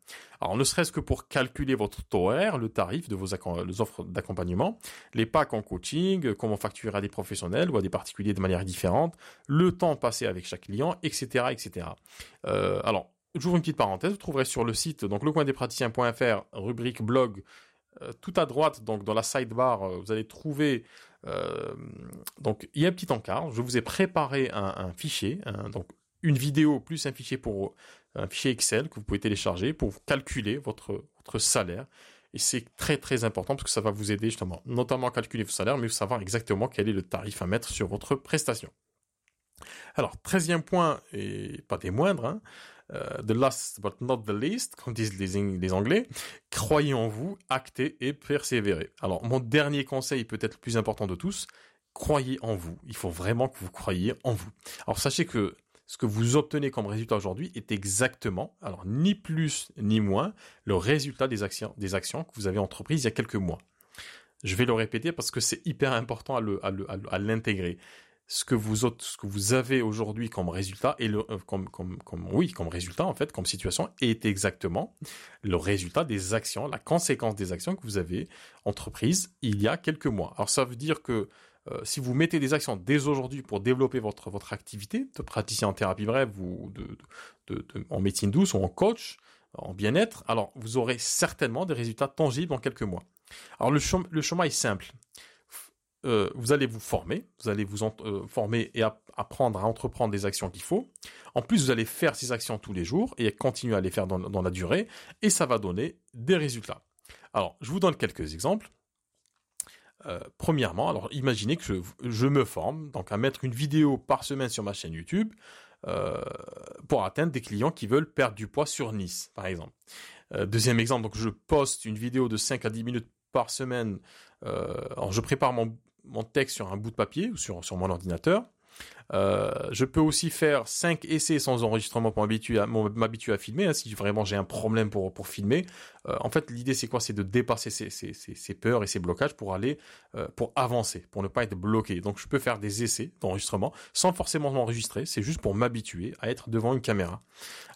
Speaker 1: Alors, ne serait-ce que pour calculer votre taux le tarif de vos offres d'accompagnement, les packs en coaching, comment facturer à des professionnels ou à des particuliers de manière différente, le temps passé avec chaque client, etc., etc. Euh, alors, j'ouvre une petite parenthèse, vous trouverez sur le site, donc lecoindespraticiens.fr, rubrique blog, euh, tout à droite, donc dans la sidebar, euh, vous allez trouver donc il y a un petit encart. Je vous ai préparé un fichier, donc une vidéo plus un fichier pour un fichier Excel que vous pouvez télécharger pour calculer votre, votre salaire. Et c'est très très important parce que ça va vous aider justement, notamment à calculer vos salaires, mais savoir exactement quel est le tarif à mettre sur votre prestation. Alors, treizième point, et pas des moindres, hein, euh, the last but not the least, comme disent les, les Anglais, croyez en vous, actez et persévérez. Alors, mon dernier conseil, peut-être le plus important de tous, croyez en vous. Il faut vraiment que vous croyiez en vous. Alors, sachez que ce que vous obtenez comme résultat aujourd'hui est exactement, alors ni plus ni moins, le résultat des actions, des actions que vous avez entreprises il y a quelques mois. Je vais le répéter parce que c'est hyper important à l'intégrer. Ce que vous avez aujourd'hui comme résultat et le euh, comme, comme comme oui comme résultat en fait comme situation est exactement le résultat des actions la conséquence des actions que vous avez entreprises il y a quelques mois alors ça veut dire que euh, si vous mettez des actions dès aujourd'hui pour développer votre, activité de praticien en thérapie brève ou en médecine douce ou en coach, en bien-être, alors vous aurez certainement des résultats tangibles en quelques mois. Alors le, chemin, est simple. Euh, vous allez vous former, vous allez vous euh, former et apprendre à entreprendre des actions qu'il faut. En plus, vous allez faire ces actions tous les jours et continuer à les faire dans la durée et ça va donner des résultats. Alors, je vous donne quelques exemples. Euh, premièrement, alors imaginez que je, me forme donc à mettre une vidéo par semaine sur ma chaîne YouTube euh, pour atteindre des clients qui veulent perdre du poids sur Nice, par exemple. Euh, deuxième exemple, donc je poste une vidéo de 5 à 10 minutes par semaine. je prépare mon, texte sur un bout de papier ou sur mon ordinateur. Euh, je peux aussi faire 5 essais sans enregistrement pour m'habituer à, filmer, hein, si vraiment j'ai un problème pour, filmer. Euh, en fait, l'idée c'est quoi? C'est de dépasser ces, peurs et ces blocages pour aller, euh, pour avancer, pour ne pas être bloqué. Donc je peux faire des essais d'enregistrement sans forcément m'enregistrer, c'est juste pour m'habituer à être devant une caméra.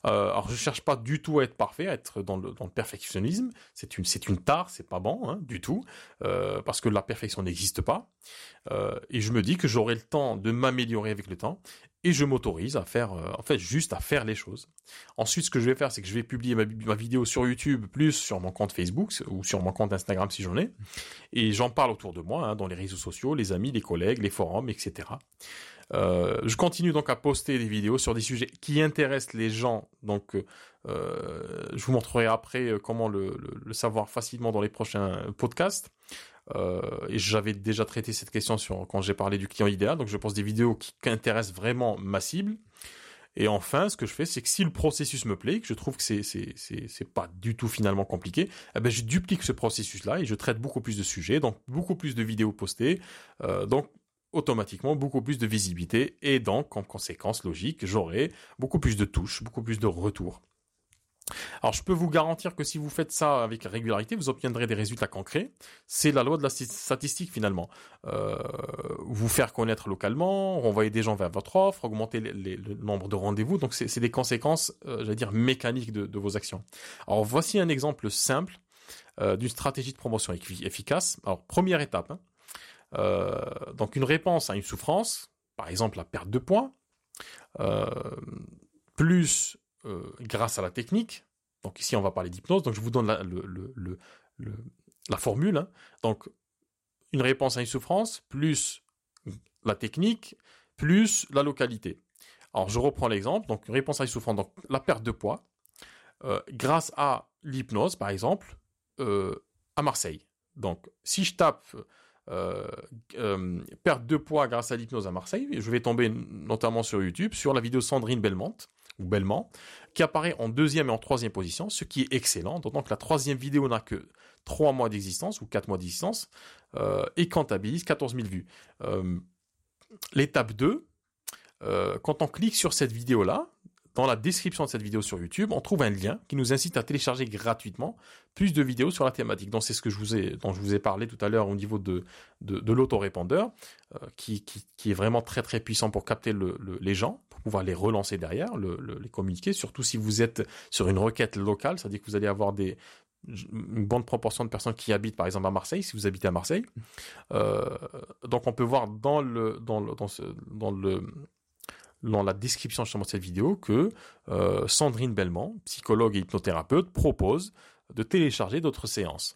Speaker 1: Alors je cherche pas du tout à être parfait, à être dans le, perfectionnisme. C'est une, c'est une tare, c'est pas bon hein, du tout, parce que la perfection n'existe pas. Et je me dis que j'aurai le temps de m'améliorer avec le temps, et je m'autorise à faire, euh, en fait, juste à faire les choses. Ensuite, ce que je vais faire, c'est que je vais publier ma, vidéo sur YouTube, plus sur mon compte Facebook ou sur mon compte Instagram si j'en ai, et j'en parle autour de moi, hein, dans les réseaux sociaux, les amis, les collègues, les forums, etc. Euh, je continue donc à poster des vidéos sur des sujets qui intéressent les gens. Donc, euh, je vous montrerai après comment le, savoir facilement dans les prochains podcasts. Et j'avais déjà traité cette question sur quand j'ai parlé du client idéal. Donc, je poste des vidéos qui, intéressent vraiment ma cible. Et enfin, ce que je fais, c'est que si le processus me plaît, que je trouve que c'est c'est c'est pas du tout finalement compliqué, eh ben je duplique ce processus-là et je traite beaucoup plus de sujets, donc beaucoup plus de vidéos postées. donc automatiquement beaucoup plus de visibilité et donc en conséquence logique j'aurai beaucoup plus de touches, beaucoup plus de retours. Alors je peux vous garantir que si vous faites ça avec régularité, vous obtiendrez des résultats concrets. C'est la loi de la statistique finalement. Euh, vous faire connaître localement, renvoyer des gens vers votre offre, augmenter le nombre de rendez-vous. Donc c'est des conséquences, euh, j'allais dire, mécaniques de, vos actions. Alors voici un exemple simple euh, d'une stratégie de promotion efficace. Alors première étape, hein, donc une réponse à une souffrance, par exemple la perte de poids, plus euh, grâce à la technique. Donc ici on va parler d'hypnose. Donc je vous donne la, le, la formule. Hein. Donc une réponse à une souffrance plus la technique plus la localité. Alors je reprends l'exemple. Donc une réponse à une souffrance, donc la perte de poids, grâce à l'hypnose par exemple à Marseille. Donc si je tape euh, euh, perte de poids grâce à l'hypnose à Marseille. Je vais tomber notamment sur YouTube sur la vidéo Sandrine Belmont ou Belmont qui apparaît en deuxième et en troisième position, ce qui est excellent. D'autant que la troisième vidéo n'a que trois mois d'existence ou quatre mois d'existence euh, et comptabilise 14 000 vues. L'étape 2, quand on clique sur cette vidéo-là, dans la description de cette vidéo sur YouTube, on trouve un lien qui nous incite à télécharger gratuitement plus de vidéos sur la thématique. Donc c'est ce que je vous ai, dont je vous ai parlé tout à l'heure au niveau de, de, l'autorépondeur, euh, qui, est vraiment très très puissant pour capter les gens, pouvoir les relancer derrière, les communiquer, surtout si vous êtes sur une requête locale, c'est-à-dire que vous allez avoir des, une bonne proportion de personnes qui habitent par exemple à Marseille, si vous habitez à Marseille. Euh, donc on peut voir dans le, dans le, dans le dans la description justement de cette vidéo que euh, Sandrine Belmont, psychologue et hypnothérapeute, propose de télécharger d'autres séances.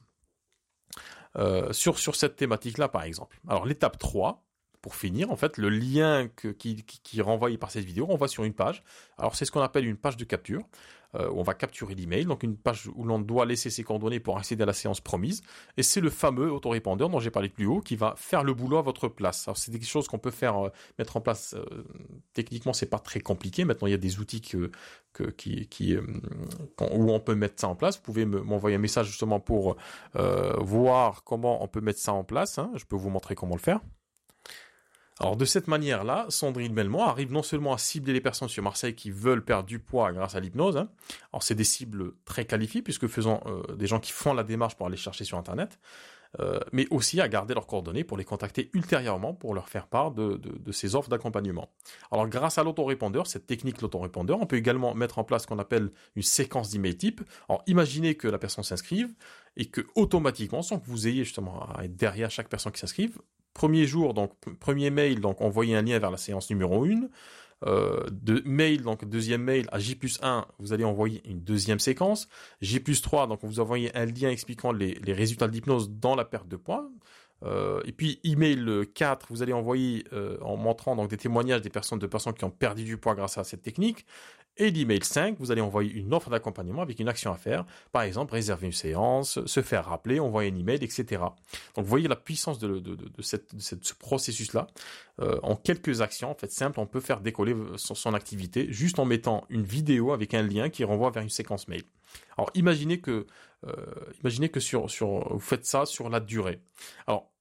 Speaker 1: Euh, sur, sur cette thématique-là, par exemple. Alors, l'étape 3, pour finir, en fait, le lien qui, est renvoyé par cette vidéo renvoie sur une page. Alors, c'est ce qu'on appelle une page de capture. Euh, on va capturer l'email, donc une page où l'on doit laisser ses coordonnées pour accéder à la séance promise. Et c'est le fameux autorépondeur dont j'ai parlé plus haut qui va faire le boulot à votre place. Alors c'est des choses qu'on peut faire, euh, mettre en place. Euh, techniquement, c'est pas très compliqué. Maintenant, il y a des outils qui où on peut mettre ça en place. Vous pouvez m'envoyer un message justement pour voir comment on peut mettre ça en place. Hein. Je peux vous montrer comment le faire. Alors de cette manière-là, Sandrine Belmont arrive non seulement à cibler les personnes sur Marseille qui veulent perdre du poids grâce à l'hypnose, hein. alors c'est des cibles très qualifiées puisque faisant euh, des gens qui font la démarche pour aller chercher sur Internet, euh, mais aussi à garder leurs coordonnées pour les contacter ultérieurement pour leur faire part de, ces offres d'accompagnement. Alors grâce à l'autorépondeur, cette technique l'autorépondeur, on peut également mettre en place ce qu'on appelle une séquence d'email type. Alors imaginez que la personne s'inscrive et que automatiquement, sans que vous ayez justement à être derrière chaque personne qui s'inscrive, Premier jour, donc premier mail, donc envoyer un lien vers la séance numéro 1. Euh, de mail, donc deuxième mail à J plus 1, vous allez envoyer une deuxième séquence. J plus 3, donc vous envoyez un lien expliquant les, résultats de l'hypnose dans la perte de poids. Euh, et puis email 4, vous allez envoyer euh, en montrant donc des témoignages des personnes de personnes qui ont perdu du poids grâce à cette technique. Et l'email 5, vous allez envoyer une offre d'accompagnement avec une action à faire. Par exemple, réserver une séance, se faire rappeler, envoyer un email, etc. Donc vous voyez la puissance de, ce processus-là. Euh, en quelques actions, en fait, simples, on peut faire décoller son, activité juste en mettant une vidéo avec un lien qui renvoie vers une séquence mail. Alors imaginez que, imaginez que sur, sur, vous faites ça sur la durée. Alors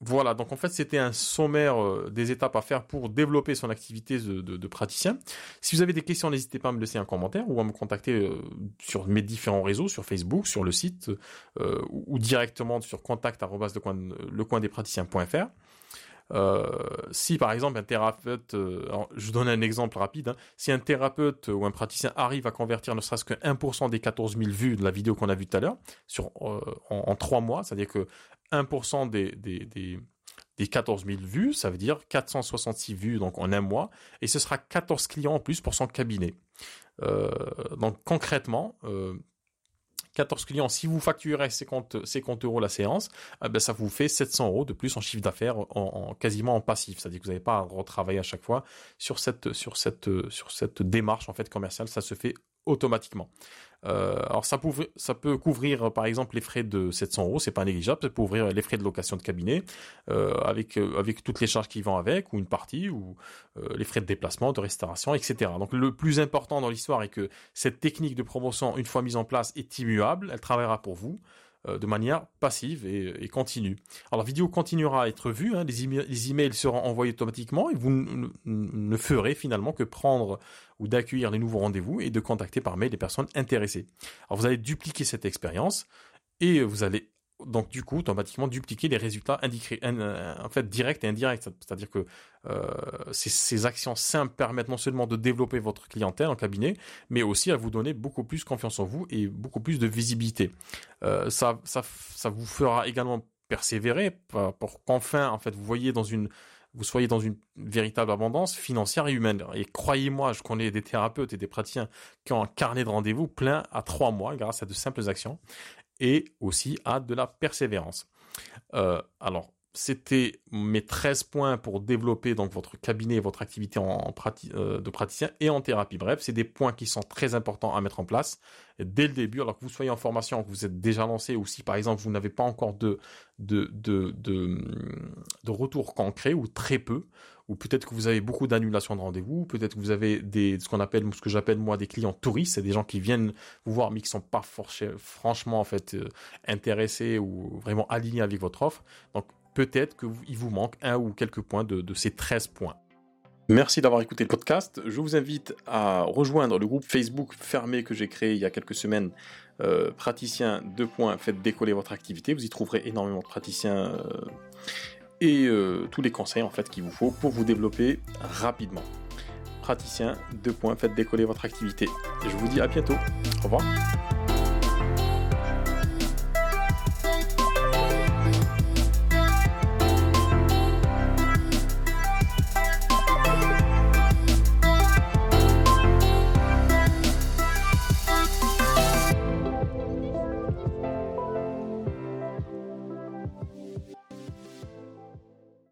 Speaker 1: Voilà, donc en fait c'était un sommaire euh, des étapes à faire pour développer son activité de, praticien. Si vous avez des questions, n'hésitez pas à me laisser un commentaire ou à me contacter euh, sur mes différents réseaux, sur Facebook, sur le site euh, ou, directement sur contact@lecoindespraticiens.fr. Euh, si par exemple un thérapeute, je donne un exemple rapide, hein. si un thérapeute ou un praticien arrive à convertir ne serait-ce que 1% des 14 000 vues de la vidéo qu'on a vue tout à l'heure sur en, en 3 mois, c'est-à-dire que 1% des, des, des, 14 000 vues, ça veut dire 466 vues donc en un mois, et ce sera 14 clients en plus pour son cabinet. Euh, donc concrètement, 14 euh, clients, si vous facturez 50, 50 euros la séance, eh ben ça vous fait 700 euros de plus en chiffre d'affaires en, quasiment en passif. C'est-à-dire que vous n'avez pas à retravailler à chaque fois sur cette, sur cette, sur cette démarche en fait commerciale. Ça se fait automatiquement. Euh, alors ça, peut, couvrir par exemple les frais de 700 euros, c'est pas négligeable, ça peut couvrir les frais de location de cabinet euh, avec euh, avec toutes les charges qui vont avec ou une partie ou les frais de déplacement, de restauration, etc. Donc le plus important dans l'histoire est que cette technique de promotion une fois mise en place est immuable, elle travaillera pour vous. Euh, de manière passive et, continue. Alors la vidéo continuera à être vue, hein, les, emails seront envoyés automatiquement et vous ne ferez finalement que prendre ou d'accueillir les nouveaux rendez-vous et de contacter par mail les personnes intéressées. Alors vous allez dupliquer cette expérience et vous allez donc du coup automatiquement dupliquer les résultats indiqués, euh, en fait directs et indirects. C'est-à-dire que euh, ces, actions simples permettent non seulement de développer votre clientèle en cabinet, mais aussi à vous donner beaucoup plus confiance en vous et beaucoup plus de visibilité. Euh, ça, ça, ça vous fera également persévérer pour qu'enfin en fait vous dans une vous soyez dans une véritable abondance financière et humaine. Et croyez-moi, je connais des thérapeutes et des praticiens qui ont un carnet de rendez-vous plein à trois mois grâce à de simples actions et aussi à de la persévérance. Euh, alors, c'était mes 13 points pour développer donc votre cabinet, votre activité en, euh, de praticien et en thérapie. Bref, c'est des points qui sont très importants à mettre en place dès le début, alors que vous soyez en formation, que vous êtes déjà lancé, ou si par exemple vous n'avez pas encore de, de, de, de, de retour concret ou très peu, ou peut-être que vous avez beaucoup d'annulations de rendez-vous, peut-être que vous avez des, ce qu'on appelle, ce que j'appelle moi des clients touristes, c'est des gens qui viennent vous voir mais qui sont pas franchement en fait euh, intéressés ou vraiment alignés avec votre offre. Donc peut-être qu'il vous manque un ou quelques points de, ces 13 points. Merci d'avoir écouté le podcast. Je vous invite à rejoindre le groupe Facebook fermé que j'ai créé il y a quelques semaines, euh, praticien 2 points, faites décoller votre activité. Vous y trouverez énormément de praticiens euh, et euh, tous les conseils en fait qu'il vous faut pour vous développer rapidement. Praticien 2 points, faites décoller votre activité. je vous dis à bientôt. Au revoir.